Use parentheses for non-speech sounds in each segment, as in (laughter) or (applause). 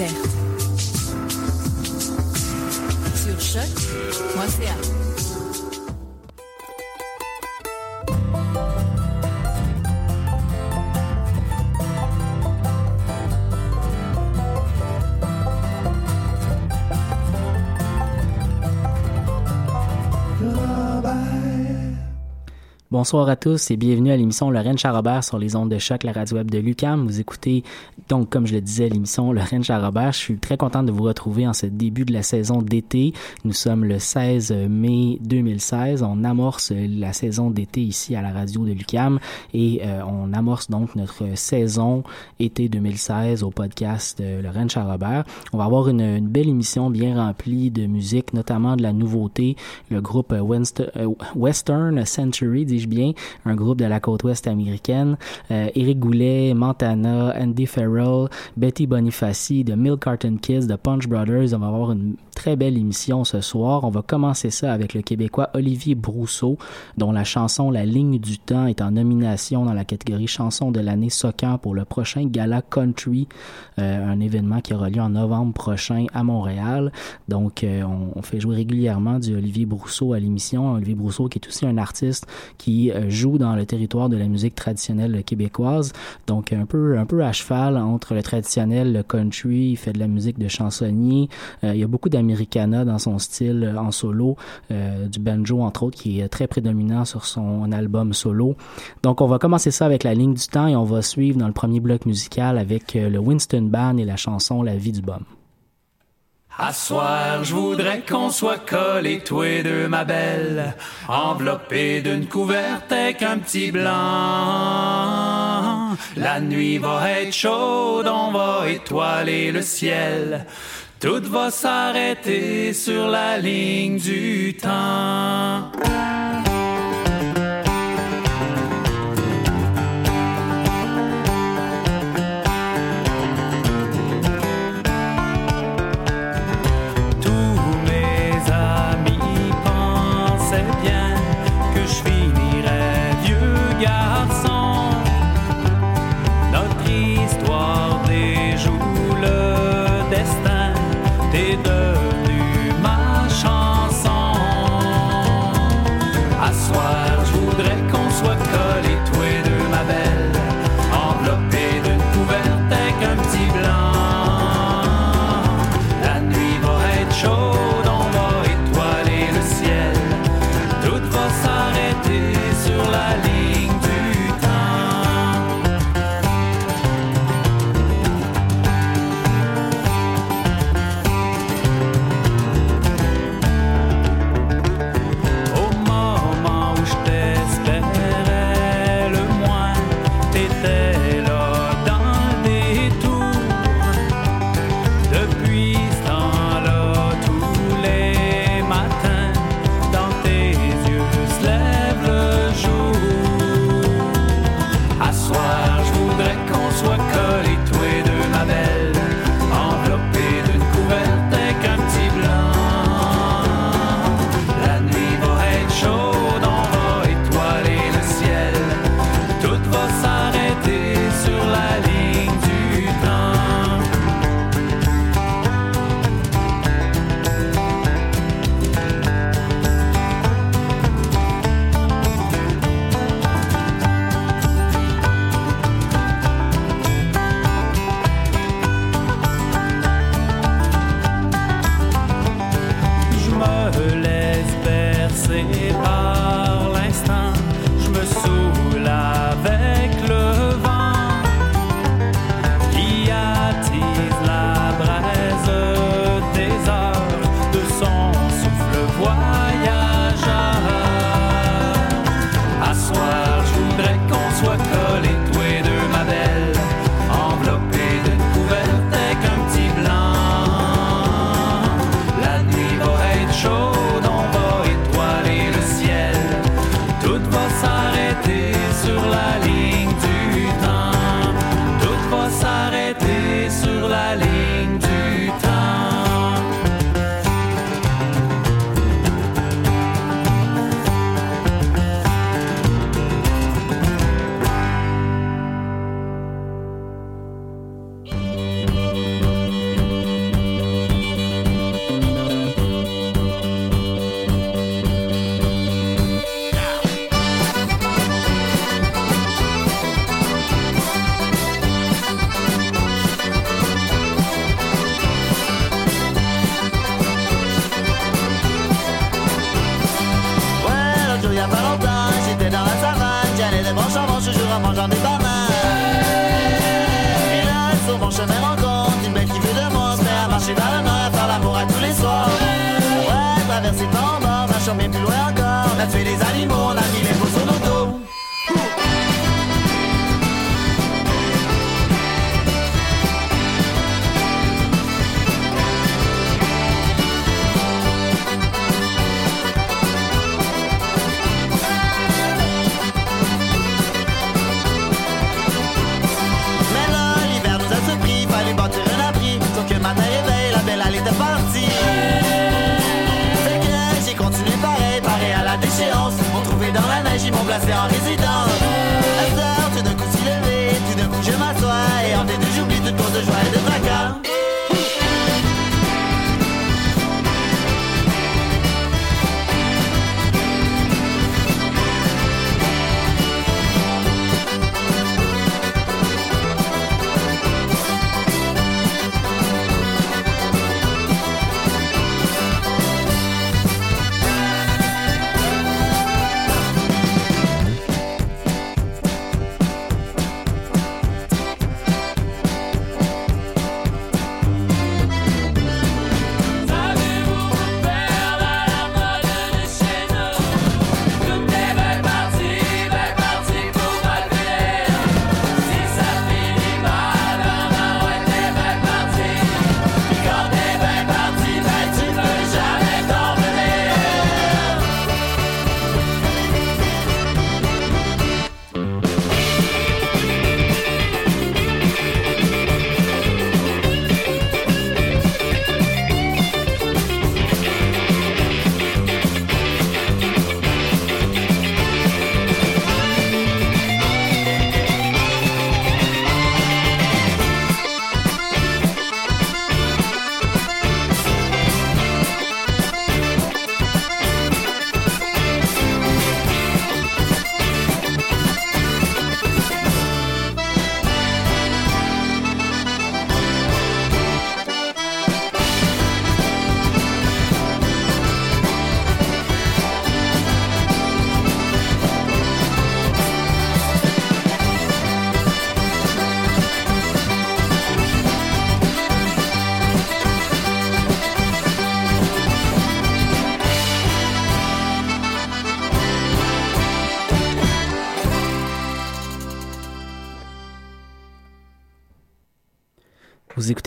Musique, Bonsoir à tous et bienvenue à l'émission Lorraine Charrobert sur les ondes de choc, la radio web de Lucam. Vous écoutez donc, comme je le disais, l'émission Lorraine Charrobert. Je suis très content de vous retrouver en ce début de la saison d'été. Nous sommes le 16 mai 2016. On amorce la saison d'été ici à la radio de Lucam et euh, on amorce donc notre saison été 2016 au podcast de Lorraine Charrobert. On va avoir une, belle émission bien remplie de musique, notamment de la nouveauté, le groupe euh, Western Century, dis-je bien, un groupe de la côte ouest américaine. Euh, Eric Goulet, Montana, Andy Farrell, Betty Bonifaci, de Milk Carton Kids, de Punch Brothers. On va avoir une très belle émission ce soir. On va commencer ça avec le Québécois Olivier Brousseau, dont la chanson La ligne du temps est en nomination dans la catégorie chanson de l'année Soccer pour le prochain Gala Country, euh, un événement qui aura lieu en novembre prochain à Montréal. Donc, euh, on, fait jouer régulièrement du Olivier Brousseau à l'émission. Olivier Brousseau qui est aussi un artiste qui euh, joue dans le territoire de la musique traditionnelle québécoise. Donc, un peu, un peu à cheval entre le traditionnel, le country. Il fait de la musique de chansonnier. Il y a beaucoup d'americana dans son style euh, en solo, euh, du banjo entre autres, qui est très prédominant sur son album solo. Donc, on va commencer ça avec la ligne du temps et on va suivre dans le premier bloc musical avec euh, le Winston Band et la chanson La vie du bum. À soir, je voudrais qu'on soit collés tous les deux, ma belle, enveloppés d'une couverte avec un petit blanc. La nuit va être chaude, on va étoiler le ciel. Tout va s'arrêter sur la ligne du temps.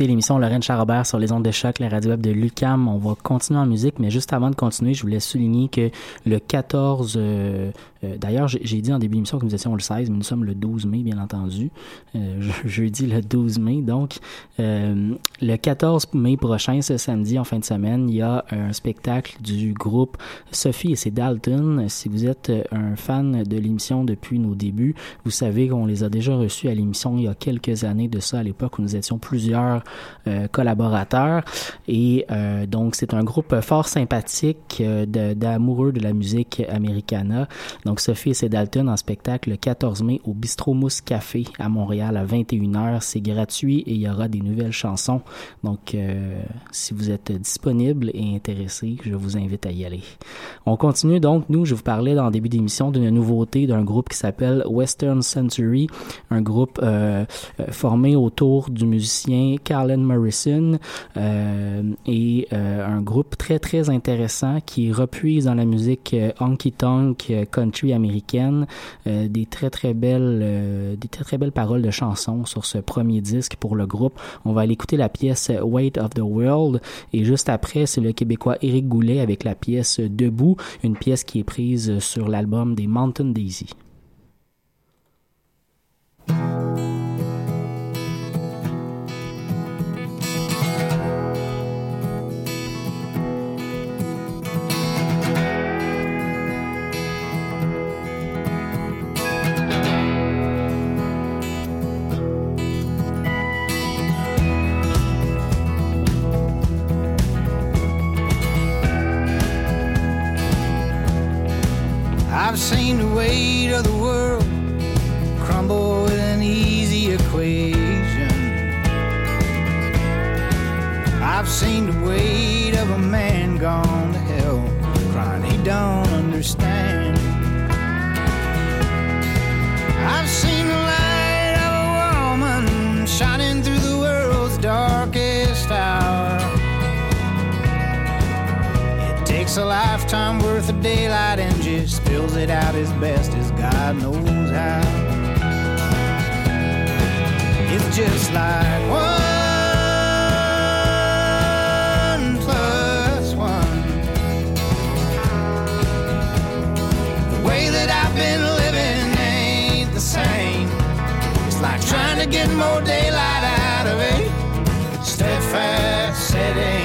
Écoutez l'émission Lorraine Charrobert sur les ondes de choc, la radio web de Lucam. On va continuer en musique, mais juste avant de continuer, je voulais souligner que le 14 euh, euh, D'ailleurs, j'ai dit en début d'émission que nous étions le 16, mais nous sommes le 12 mai, bien entendu. Euh, (laughs) jeudi le 12 mai. Donc, le 14 mai prochain, ce samedi, en fin de semaine, il y a un spectacle du groupe Sophie et c'est Dalton. Si vous êtes un fan de l'émission depuis nos débuts, vous savez qu'on les a déjà reçus à l'émission il y a quelques années de ça, à l'époque où nous étions plusieurs collaborateurs. Et euh, donc, c'est un groupe fort sympathique euh, d'amoureux de, la musique americana. Donc, Sophie et Dalton en spectacle le 14 mai au Bistro Mousse Café à Montréal à 21h. C'est gratuit et il y aura des nouvelles chansons. Donc, euh, si vous êtes disponible et intéressé, je vous invite à y aller. On continue donc. Nous, je vous parlais dans le début d'émission d'une nouveauté d'un groupe qui s'appelle Western Century, un groupe euh, euh formé autour du musicien Carlin Morrison euh, et euh, un groupe très très intéressant qui repuise dans la musique honky tonk country américaine des très très belles des très très belles paroles de chansons sur ce premier disque pour le groupe. On va aller écouter la pièce Weight of the World et juste après c'est le Québécois Éric Goulet avec la pièce Debout, une pièce qui est prise sur l'album des Mountain Daisy. Weight of the world crumble with an easy equation. I've seen the weight of a man gone to hell, crying he don't understand. I've seen takes a lifetime worth of daylight and just spills it out as best as God knows how. It's just like one plus one. The way that I've been living ain't the same. It's like trying to get more daylight out of a steadfast setting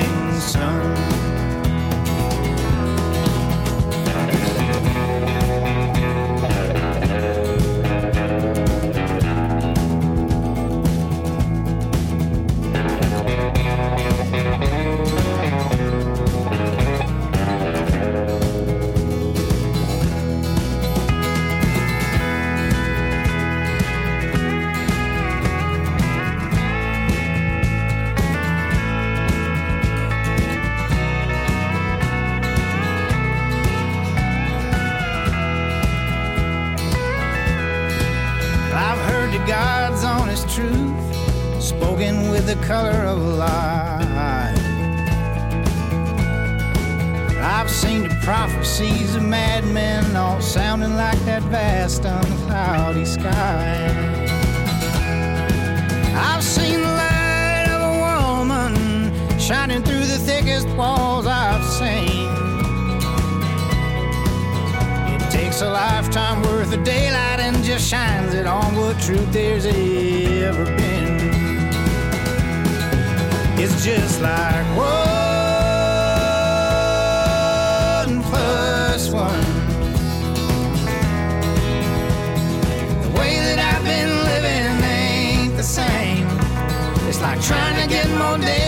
It takes a lifetime worth of daylight and just shines it on what truth there's ever been. It's just like one plus one. The way that I've been living ain't the same. It's like trying to get more daylight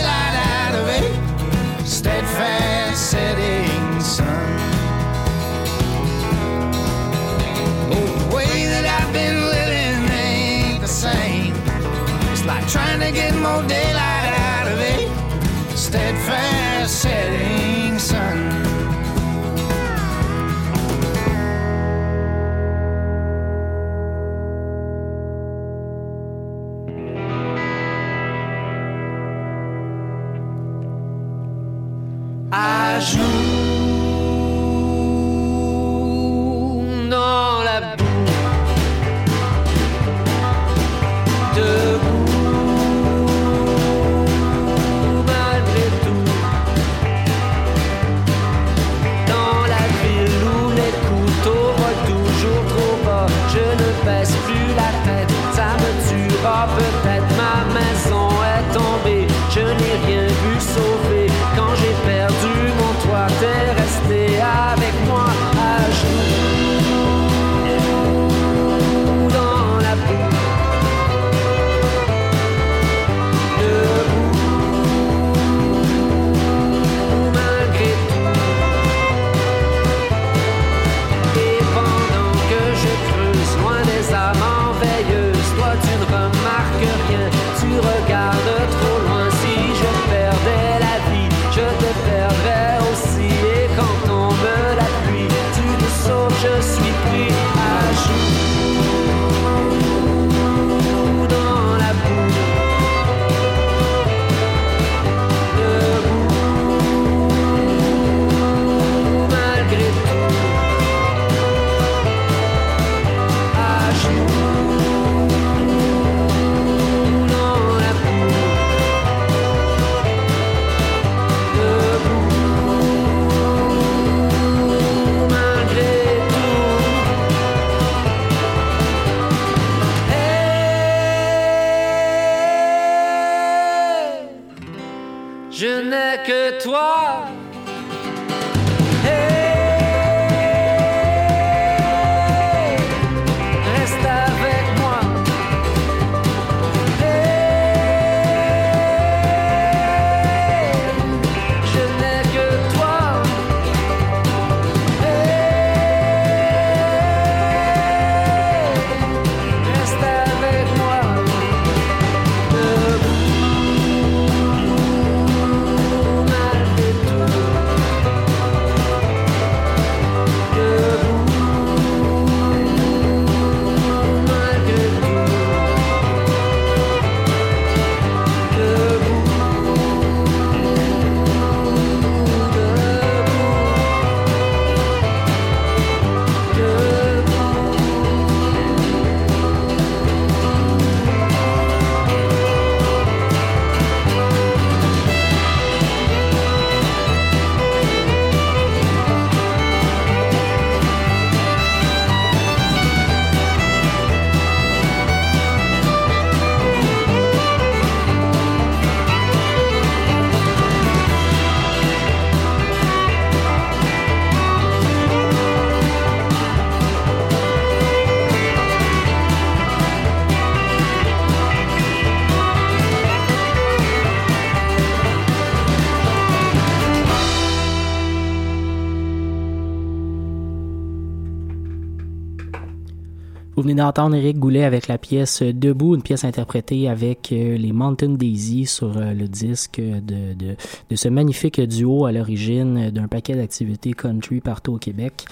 Vous venez d'entendre Eric Goulet avec la pièce Debout, une pièce interprétée avec euh, les Mountain Daisy sur euh, le disque de, de, de ce magnifique duo à l'origine d'un paquet d'activités country partout au Québec.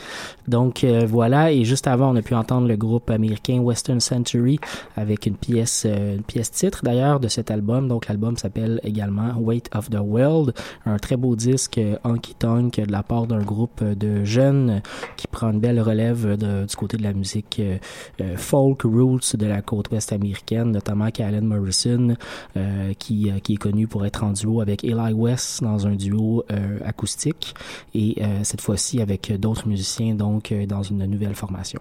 Donc euh, voilà, et juste avant, on a pu entendre le groupe américain Western Century avec une pièce, euh, une pièce titre d'ailleurs de cet album. Donc l'album s'appelle également Weight of the World, un très beau disque honky tonk de la part d'un groupe de jeunes qui prend une belle relève du côté de la musique folk roots de la côte ouest américaine, notamment Callan Morrison, euh, qui, euh, qui est connu pour être en duo avec Eli West dans un duo euh, acoustique et euh, cette fois-ci avec d'autres musiciens donc euh, dans une nouvelle formation.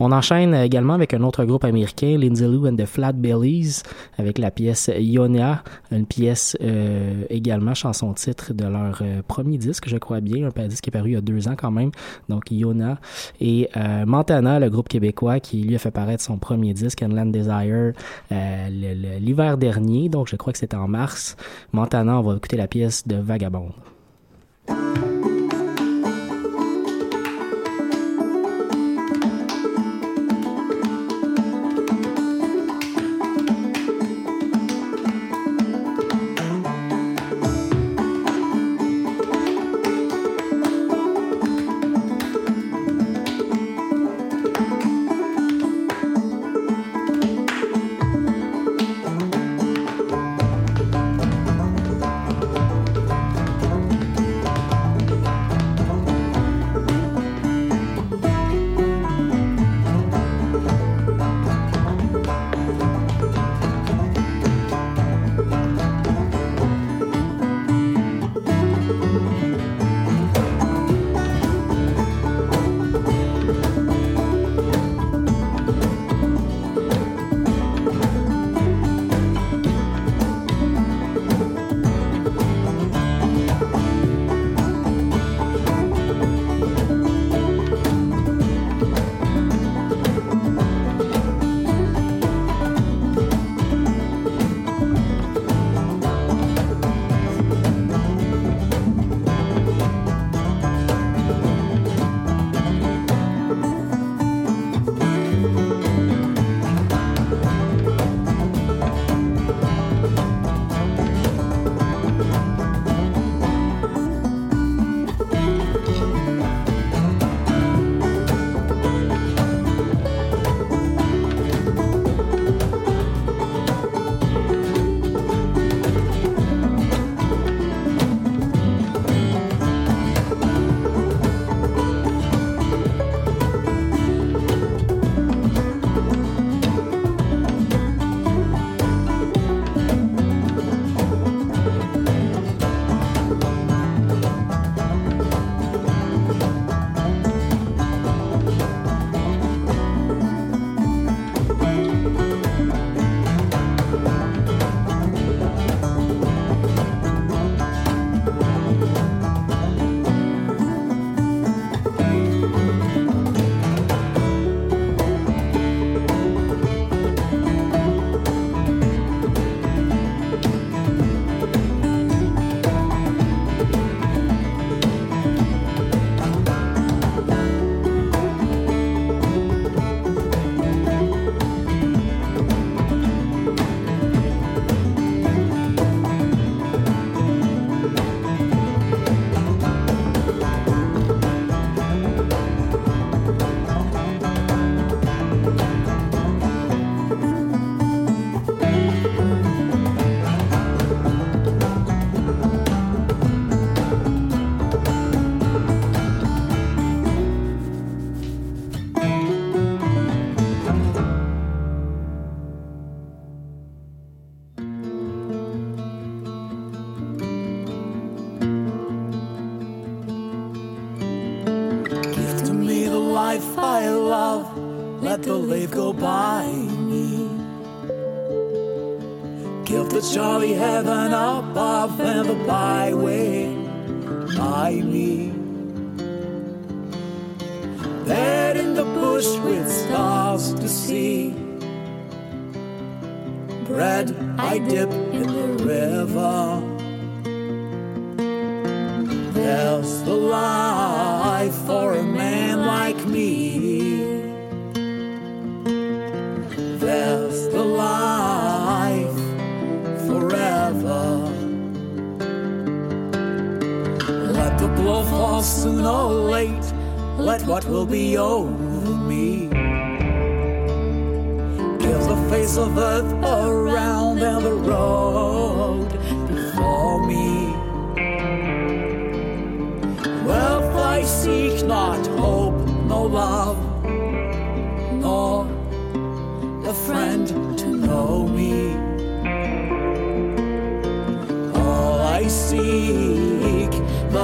On enchaîne également avec un autre groupe américain, Lindsay Lou and the Flat Bellies, avec la pièce Ionia, une pièce euh, également chanson-titre de leur euh, premier disque, je crois bien, un disque qui est paru il y a deux ans quand même, donc Iona. Et euh, Montana, le groupe québécois qui lui a fait paraître son premier disque, Inland Desire, l'hiver dernier, donc je crois que c'était en mars. Montana, on va écouter la pièce de Vagabond.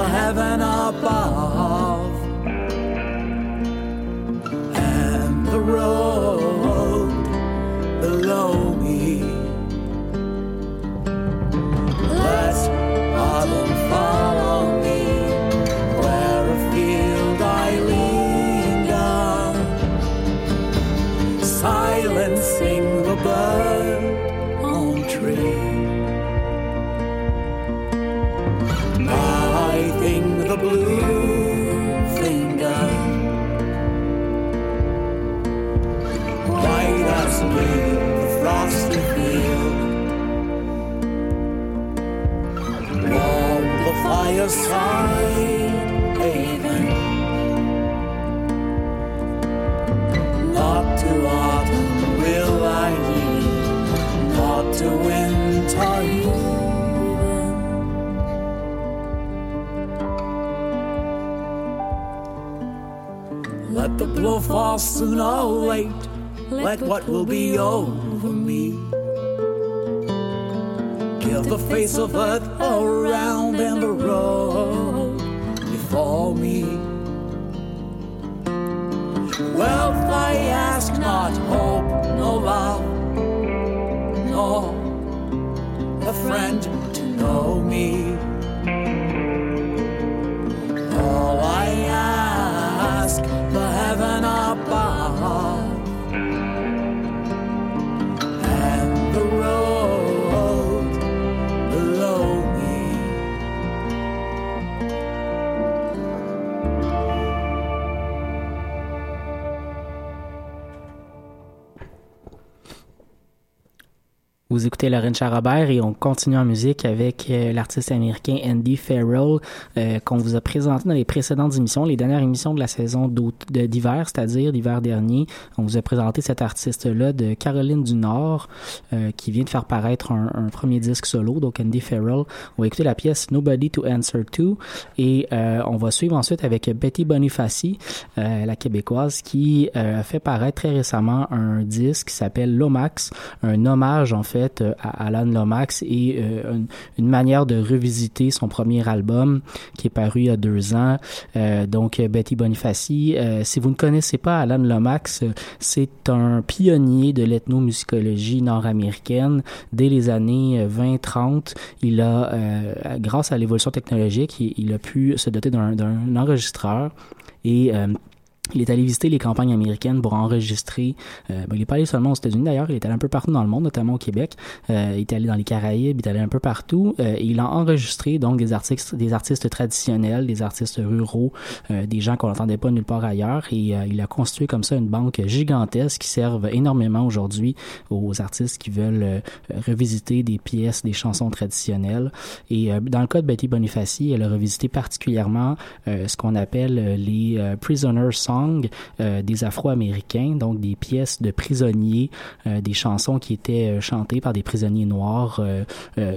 heaven above. Fireside haven. Not to autumn will I yield, not to winter even. Let the blow fall soon or late. Let what will be over me. Give the face of earth around and the road before me. Wealth I ask not, hope, no love, nor a friend to know me. Vous écoutez Lorraine Charrobert et on continue en musique avec euh, l'artiste américain Andy Farrell euh, qu'on vous a présenté dans les précédentes émissions, les dernières émissions de la saison d'hiver, c'est-à-dire l'hiver dernier. On vous a présenté cet artiste-là de Caroline du Nord euh, qui vient de faire paraître un, un premier disque solo, donc Andy Farrell. On va écouter la pièce Nobody to Answer To et euh, on va suivre ensuite avec Betty Bonifaci, euh, la québécoise, qui a fait paraître très récemment un disque qui s'appelle Lomax, un hommage en fait euh, à Alan Lomax et euh, une, manière de revisiter son premier album qui est paru il y a deux ans. Euh, donc Betty Bonifaci, si vous ne connaissez pas Alan Lomax, c'est un pionnier de l'ethnomusicologie nord-américaine dès les années euh, 20-30. Il a, grâce à l'évolution technologique, il, a pu se doter d'un enregistreur et il est allé visiter les campagnes américaines pour enregistrer. Euh, ben, il est pas allé seulement aux États-Unis d'ailleurs, il est allé un peu partout dans le monde, notamment au Québec. Euh, il est allé dans les Caraïbes, il est allé un peu partout. Euh, il a enregistré donc des artistes, des artistes traditionnels, des artistes ruraux, euh, des gens qu'on n'entendait pas nulle part ailleurs. Et euh, il a construit comme ça une banque gigantesque qui servent énormément aujourd'hui aux artistes qui veulent euh, revisiter des pièces, des chansons traditionnelles. Et dans le cas de Betty Bonifaci, elle a revisité particulièrement ce qu'on appelle les prisoner songs euh, des Afro-Américains, donc des pièces de prisonniers, euh, des chansons qui étaient euh, chantées par des prisonniers noirs.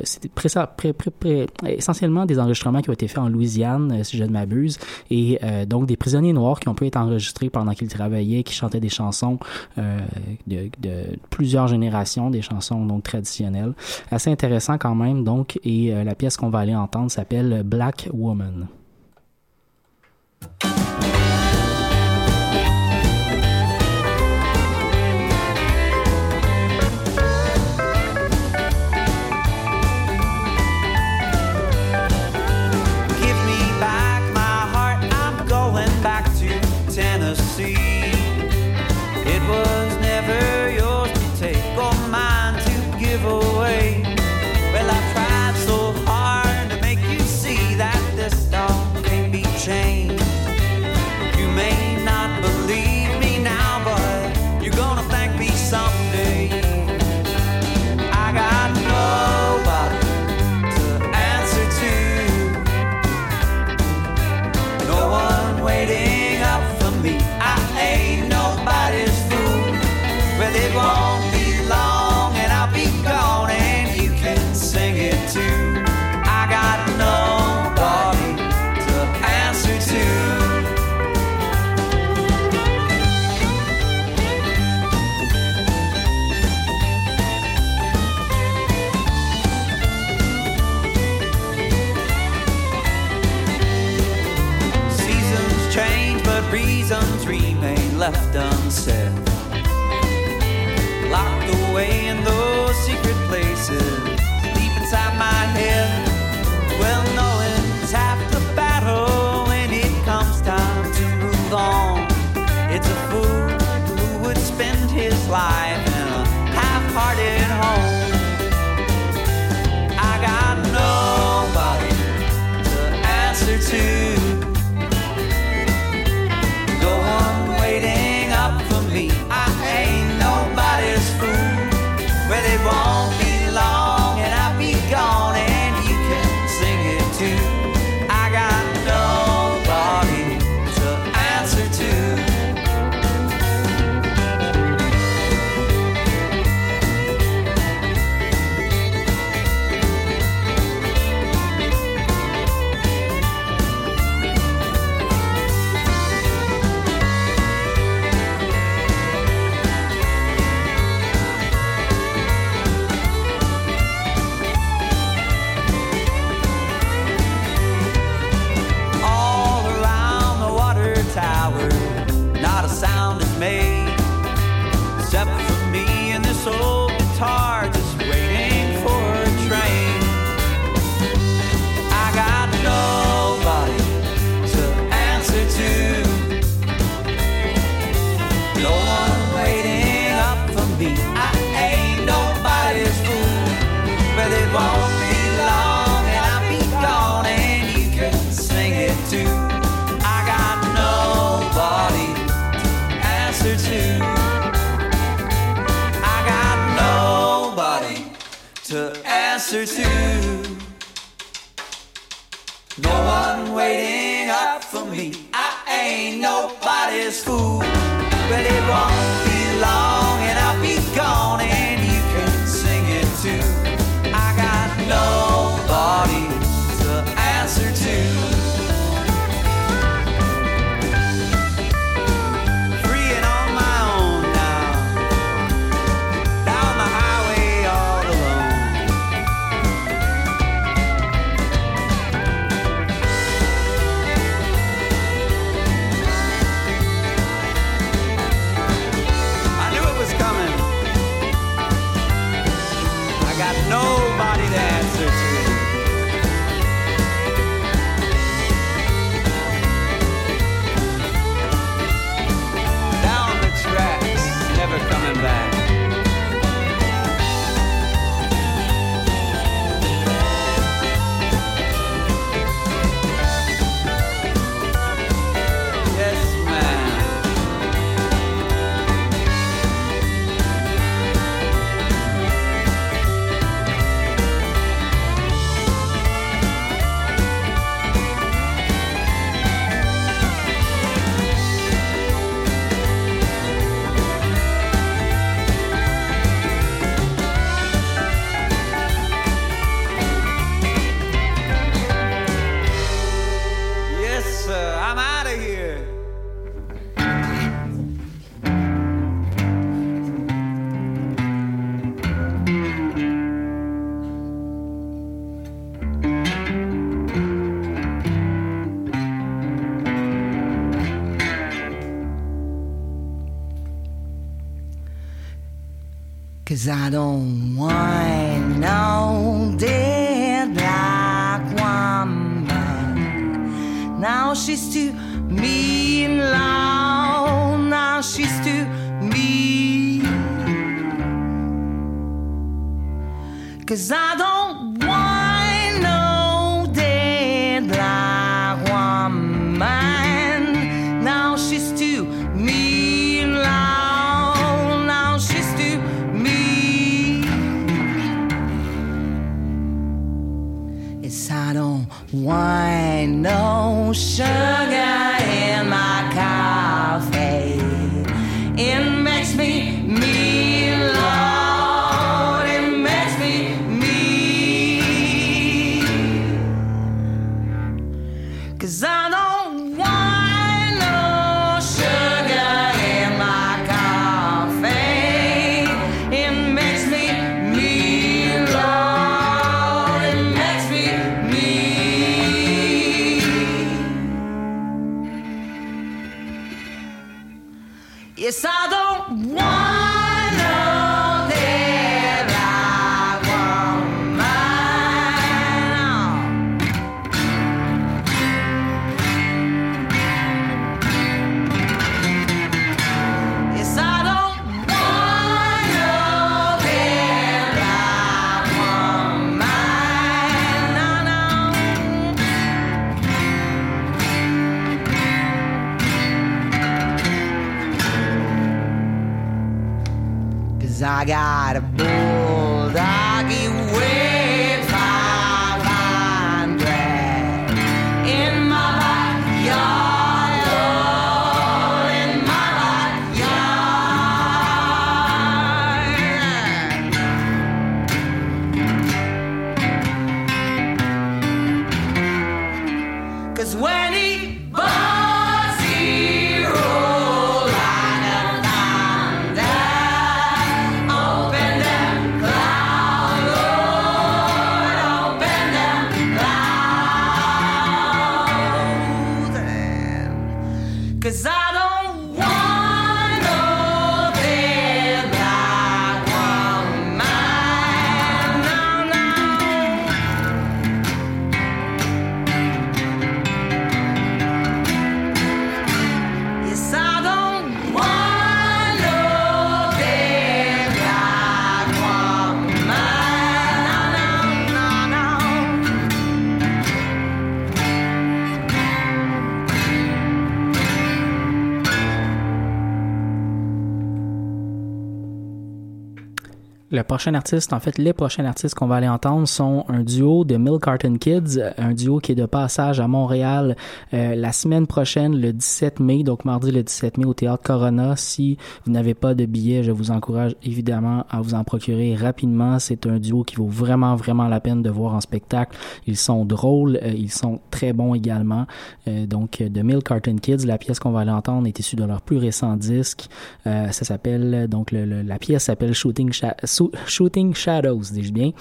C'était essentiellement des enregistrements qui ont été faits en Louisiane, si je ne m'abuse, et donc des prisonniers noirs qui ont pu être enregistrés pendant qu'ils travaillaient, qui chantaient des chansons de, de plusieurs générations, des chansons donc traditionnelles. Assez intéressant quand même, donc, et la pièce qu'on va aller entendre s'appelle Black Woman. Pisano I don't want no sugar Le prochain artiste, en fait, les prochains artistes qu'on va aller entendre sont un duo de Milk Carton Kids, un duo qui est de passage à Montréal euh, la semaine prochaine, le 17 mai, donc mardi le 17 mai au Théâtre Corona. Si vous n'avez pas de billets, je vous encourage évidemment à vous en procurer rapidement. C'est un duo qui vaut vraiment, vraiment la peine de voir en spectacle. Ils sont drôles, euh, ils sont très bons également. Euh, donc, de Milk Carton Kids, la pièce qu'on va aller entendre est issue de leur plus récent disque. Euh, ça s'appelle, donc, le- le- la pièce s'appelle Shooting, Sha- Shooting Shadows, dis-je bien.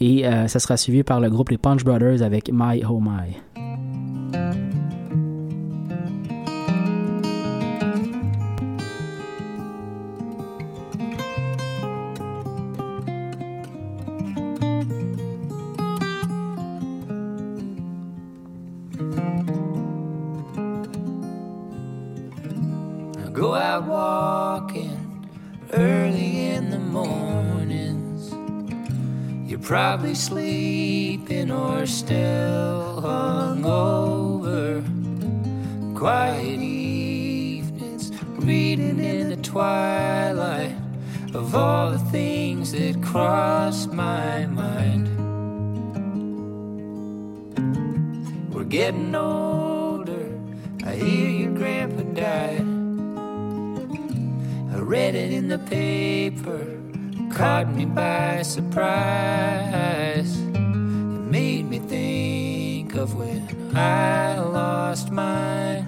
Et euh, ça sera suivi par le groupe Les Punch Brothers avec My Oh My. Walking early in the mornings. Probably sleeping or still hungover. Quiet evenings, reading in the twilight of all the things that cross my mind. We're getting older. I hear your grandpa died. I read it in the paper, caught me by surprise. It made me think of when I lost mine.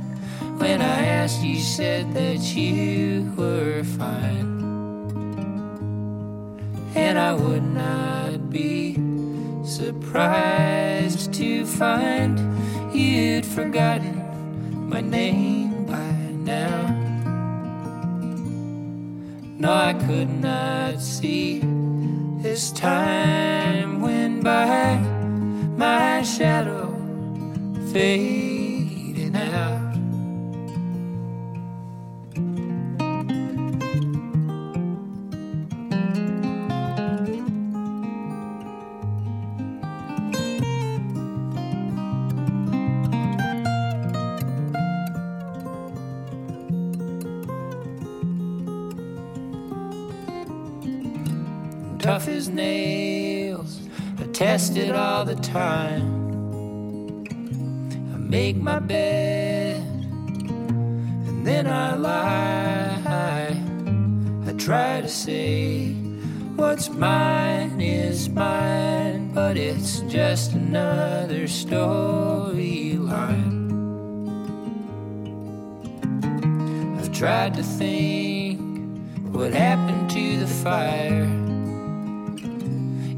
When I asked, you said that you were fine. And I would not be surprised to find you'd forgotten my name No, I could not see as time went by, my shadow fading It all the time. I make my bed and then I lie. I try to say what's mine is mine, but it's just another storyline. I've tried to think what happened to the fire.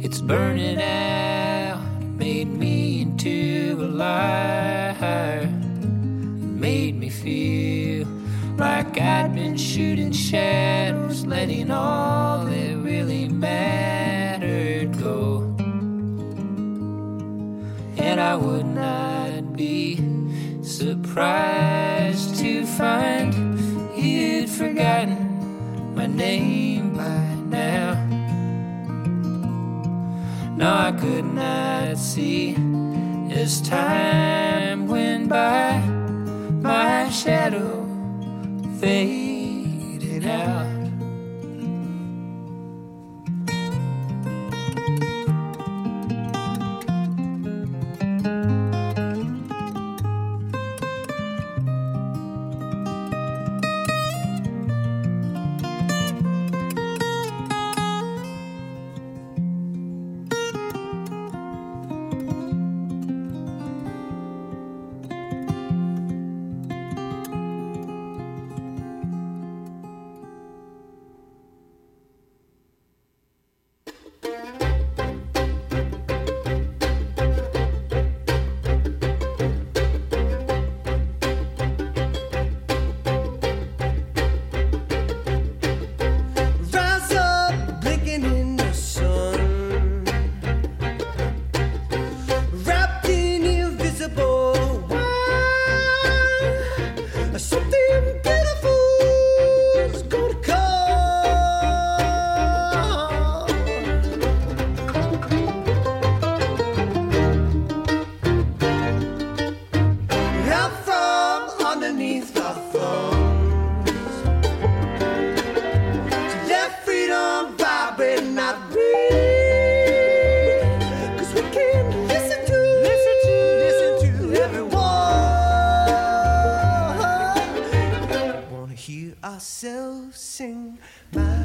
It's burning out, made me into a liar. It made me feel like I'd been shooting shadows, letting all that really mattered go. And I would not be surprised could not see. As time went by, my shadow faded ourselves sing my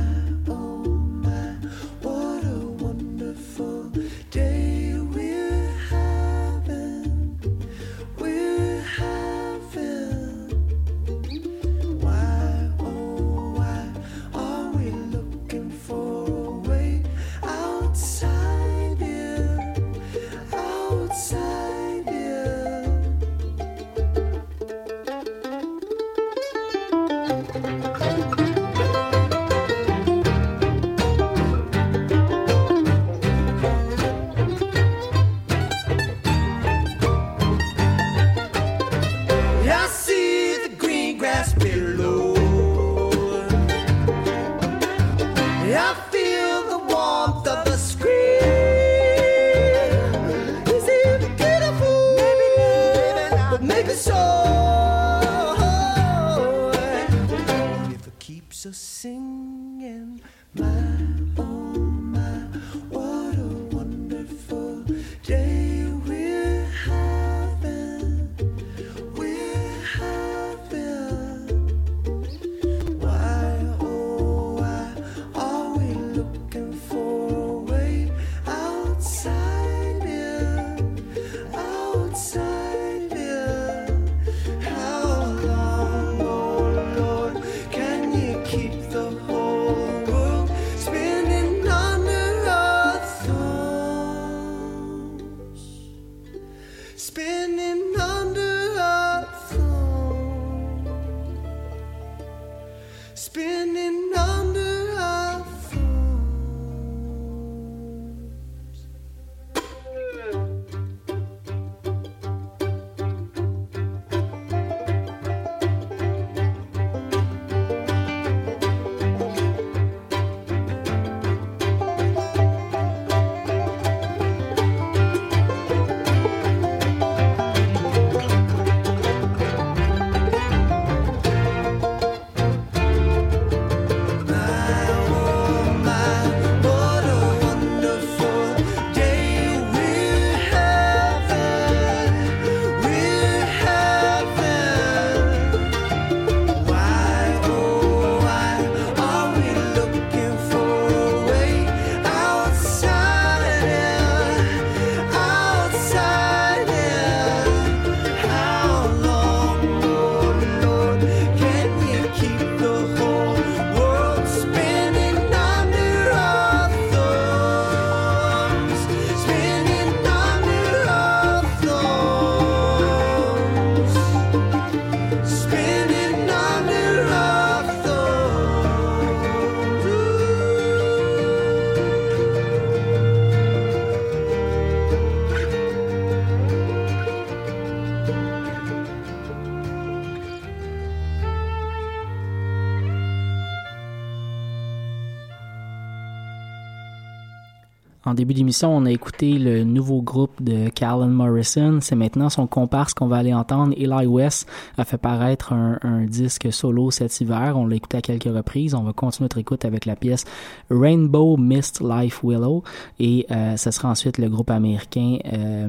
En début d'émission, on a écouté le nouveau groupe de Callan Morrison. C'est maintenant son comparse qu'on va aller entendre. Eli West a fait paraître un, disque solo cet hiver. On l'a écouté à quelques reprises. On va continuer notre écoute avec la pièce Rainbow Mist Life Willow. Et euh, ce sera ensuite le groupe américain euh,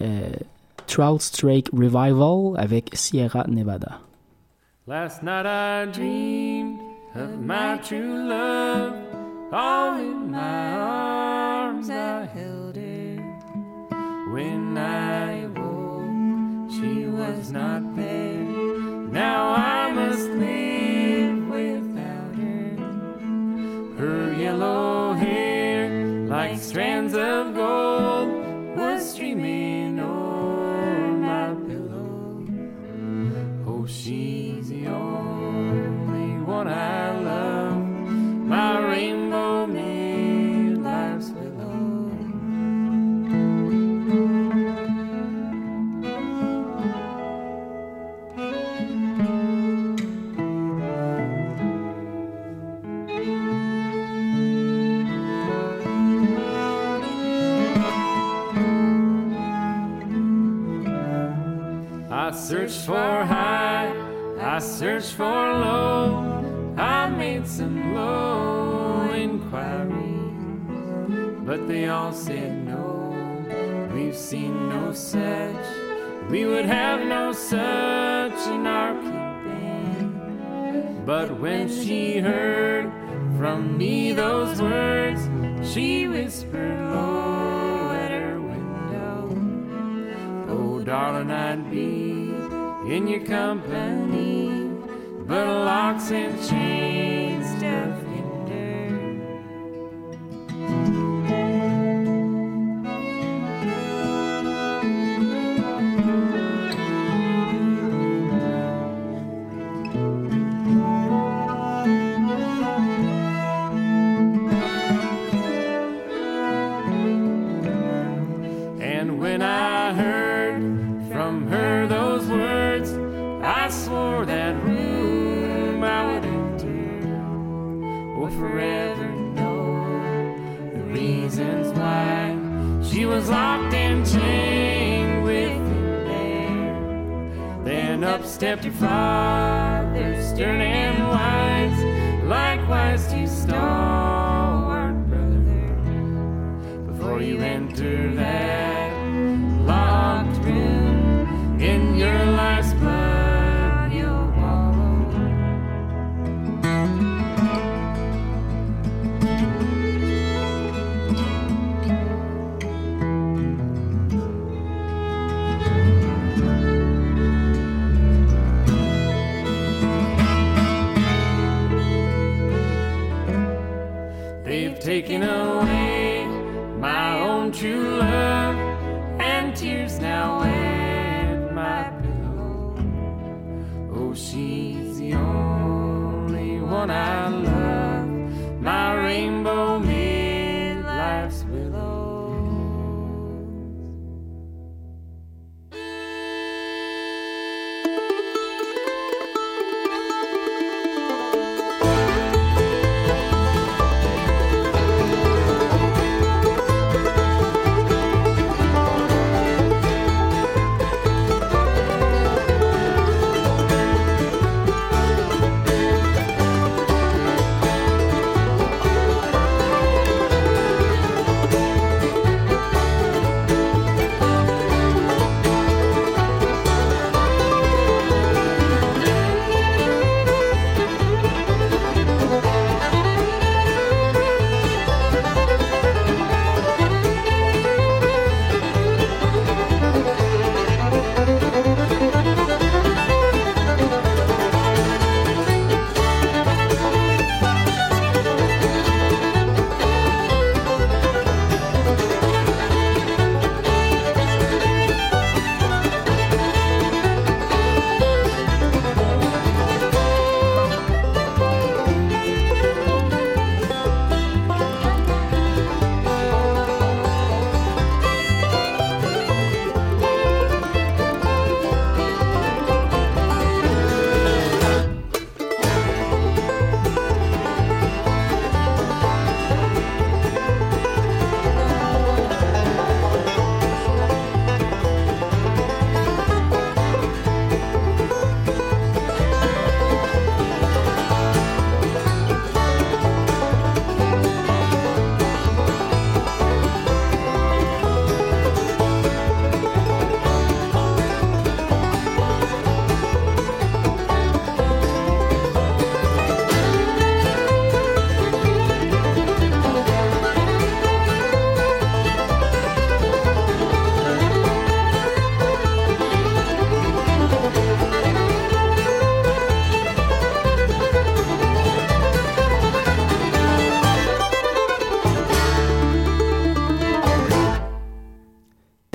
euh, Trout Strake Revival avec Sierra Nevada. Last night I dreamed of my true love. All in my I held her. When I awoke, she was not I searched for low, I made some low inquiries, but they all said no. We've seen no such, we would have no such in our keeping. But when she heard from me those words, she whispered low at her window. Oh, darling, I'd be in your company, but locks and chains doth hinder. And when I heard was locked and chained within there. Then up stepped your father, stern and wise, likewise to stalwart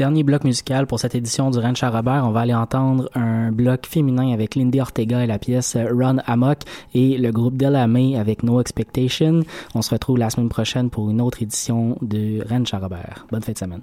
Dernier bloc musical pour cette édition du Ranch à Robert. On va aller entendre un bloc féminin avec Lindy Ortega et la pièce Run Amok et le groupe Della May avec No Expectation. On se retrouve la semaine prochaine pour une autre édition de Ranch à Robert. Bonne fin de semaine.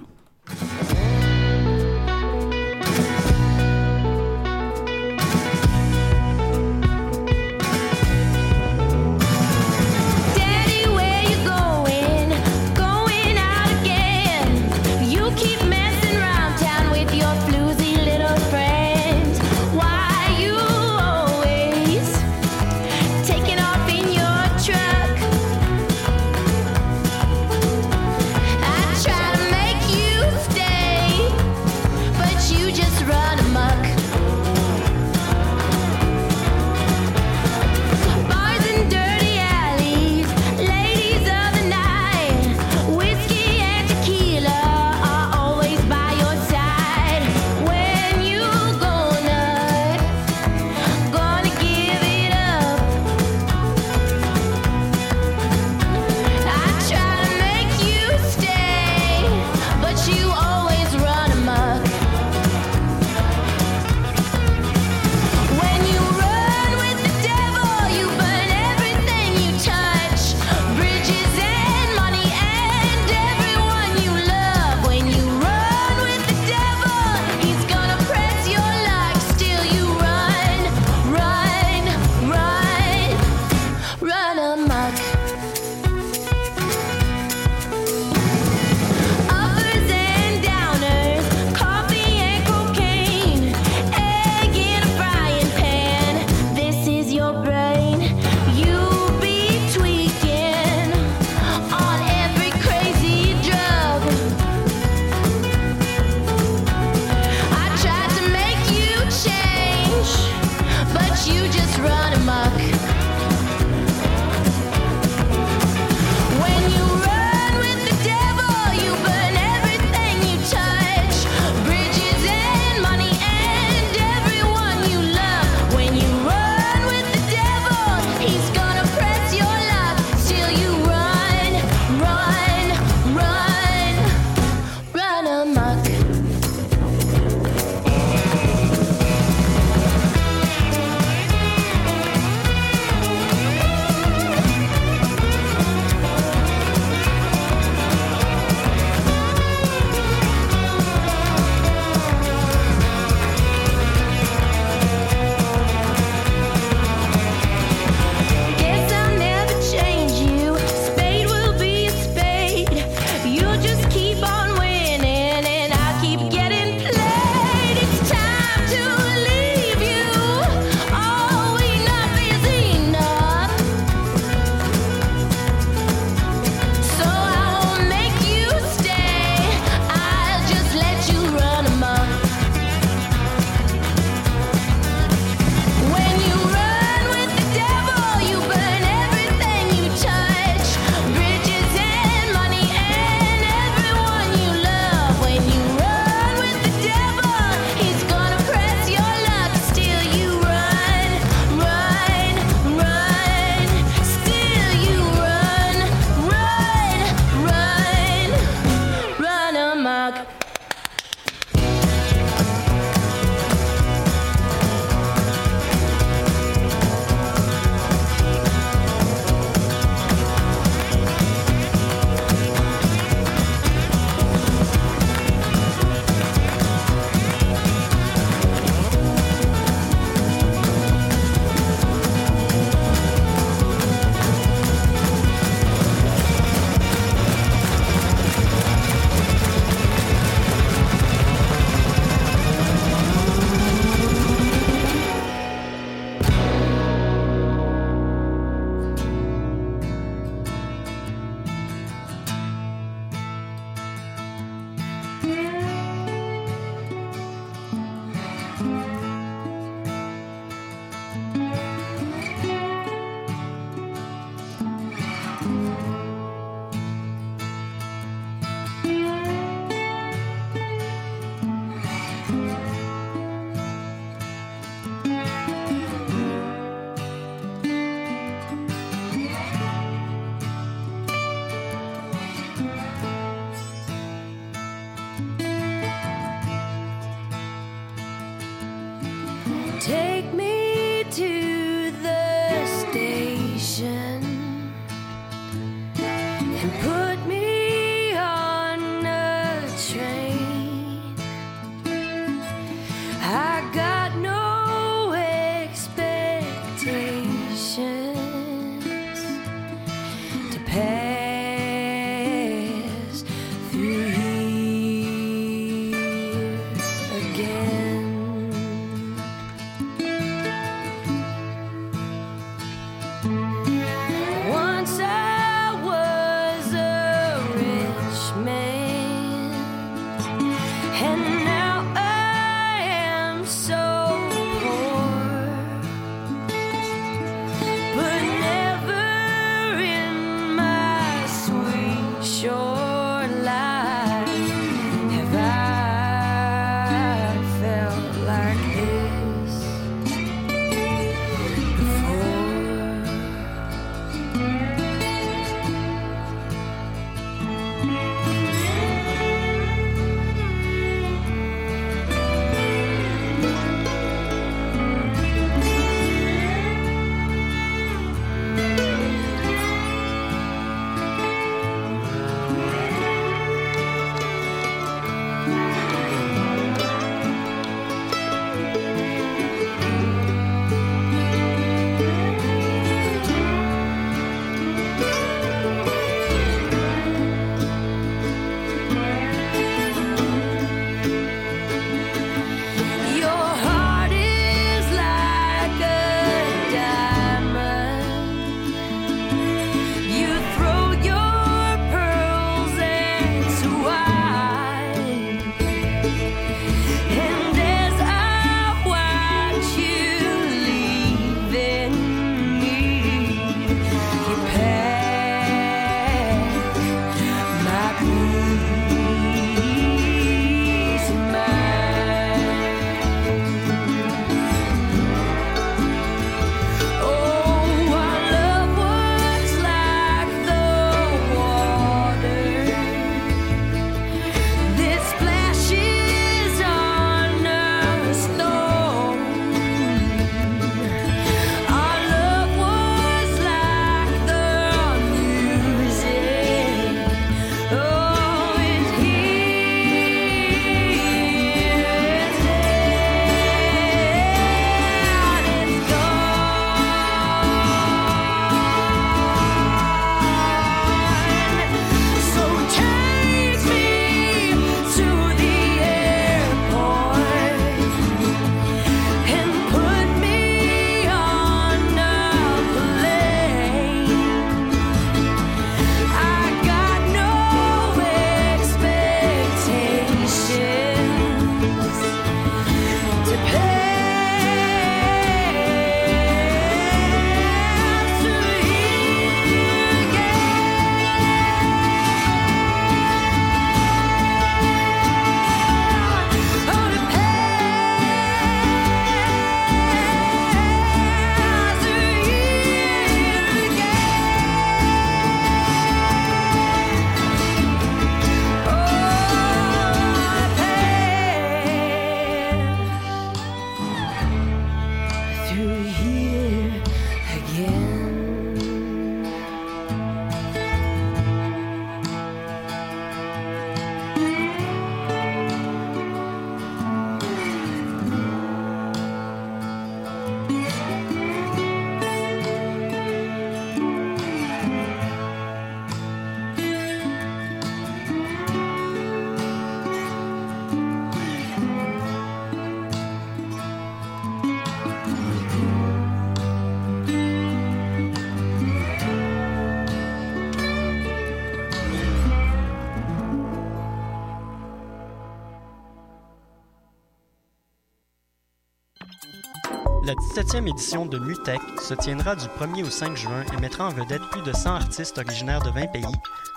La deuxième édition de MUTEC se tiendra du 1er au 5 juin et mettra en vedette plus de 100 artistes originaires de 20 pays,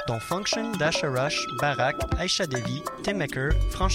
dont Function, Dasha Rush, Barak, Aisha Devi, Tim Maker,